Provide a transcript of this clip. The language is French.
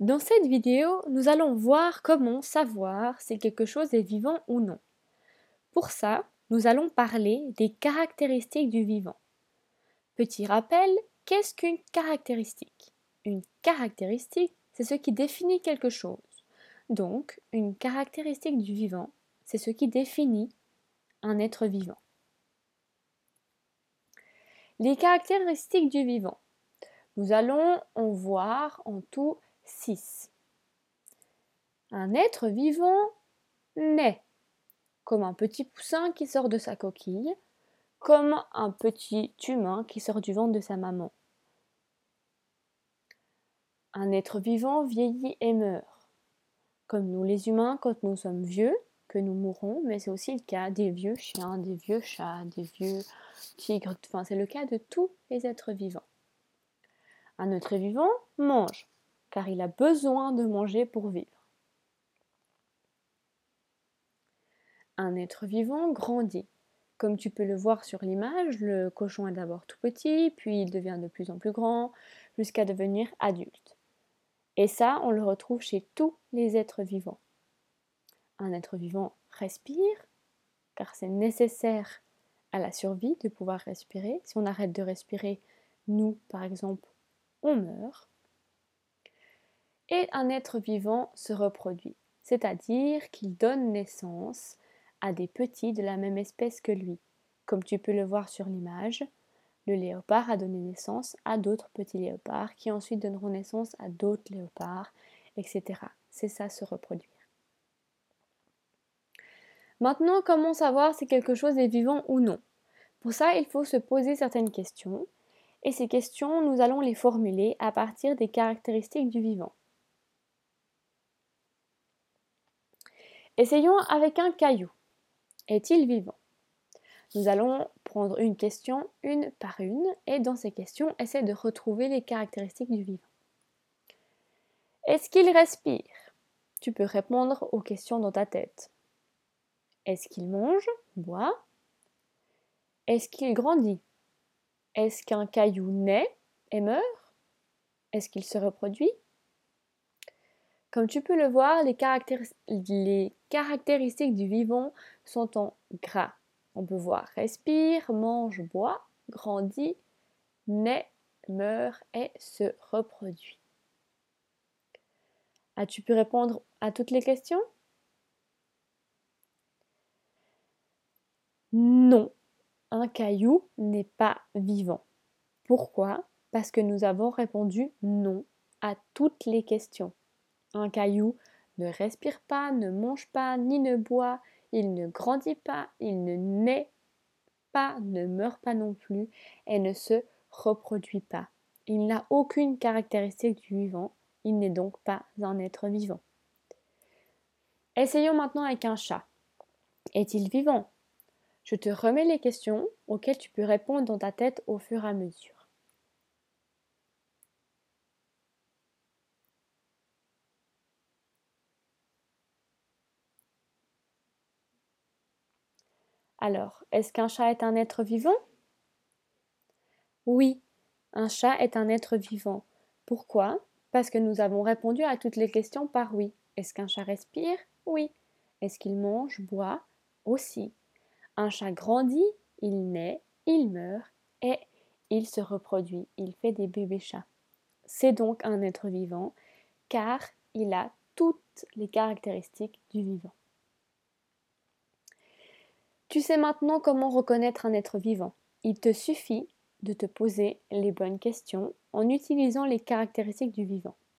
Dans cette vidéo, nous allons voir comment savoir si quelque chose est vivant ou non. Pour ça, nous allons parler des caractéristiques du vivant. Petit rappel, qu'est-ce qu'une caractéristique? Une caractéristique, c'est ce qui définit quelque chose. Donc, une caractéristique du vivant, c'est ce qui définit un être vivant. Les caractéristiques du vivant. Nous allons en voir en tout 6. Un être vivant naît comme un petit poussin qui sort de sa coquille, comme un petit humain qui sort du ventre de sa maman. Un être vivant vieillit et meurt, comme nous les humains quand nous sommes vieux, que nous mourrons, mais c'est aussi le cas des vieux chiens, des vieux chats, des vieux tigres, enfin c'est le cas de tous les êtres vivants. Un être vivant mange, car il a besoin de manger pour vivre. Un être vivant grandit. Comme tu peux le voir sur l'image, le cochon est d'abord tout petit, puis il devient de plus en plus grand, jusqu'à devenir adulte. Et ça, on le retrouve chez tous les êtres vivants. Un être vivant respire, car c'est nécessaire à la survie de pouvoir respirer. Si on arrête de respirer, nous, par exemple, on meurt. Et un être vivant se reproduit, c'est-à-dire qu'il donne naissance à des petits de la même espèce que lui. Comme tu peux le voir sur l'image, le léopard a donné naissance à d'autres petits léopards qui ensuite donneront naissance à d'autres léopards, etc. C'est ça se reproduire. Maintenant, comment savoir si quelque chose est vivant ou non? Pour ça, il faut se poser certaines questions et ces questions, nous allons les formuler à partir des caractéristiques du vivant. Essayons avec un caillou. Est-il vivant? Nous allons prendre une question une par une et dans ces questions, essayer de retrouver les caractéristiques du vivant. Est-ce qu'il respire? Tu peux répondre aux questions dans ta tête. Est-ce qu'il mange? Boit Est-ce qu'il grandit? Est-ce qu'un caillou naît et meurt? Est-ce qu'il se reproduit? Comme tu peux le voir, les, caractéristiques du vivant sont en gras. On peut voir respire, mange, boit, grandit, naît, meurt et se reproduit. As-tu pu répondre à toutes les questions? Non, un caillou n'est pas vivant. Pourquoi? Parce que nous avons répondu non à toutes les questions. Un caillou ne respire pas, ne mange pas, ni ne boit, il ne grandit pas, il ne naît pas, ne meurt pas non plus et ne se reproduit pas. Il n'a aucune caractéristique du vivant, il n'est donc pas un être vivant. Essayons maintenant avec un chat. Est-il vivant? Je te remets les questions auxquelles tu peux répondre dans ta tête au fur et à mesure. Alors, est-ce qu'un chat est un être vivant? Oui, un chat est un être vivant. Pourquoi? Parce que nous avons répondu à toutes les questions par oui. Est-ce qu'un chat respire? Oui. Est-ce qu'il mange, boit? Aussi. Un chat grandit, il naît, il meurt et il se reproduit, il fait des bébés chats. C'est donc un être vivant car il a toutes les caractéristiques du vivant. Tu sais maintenant comment reconnaître un être vivant. Il te suffit de te poser les bonnes questions en utilisant les caractéristiques du vivant.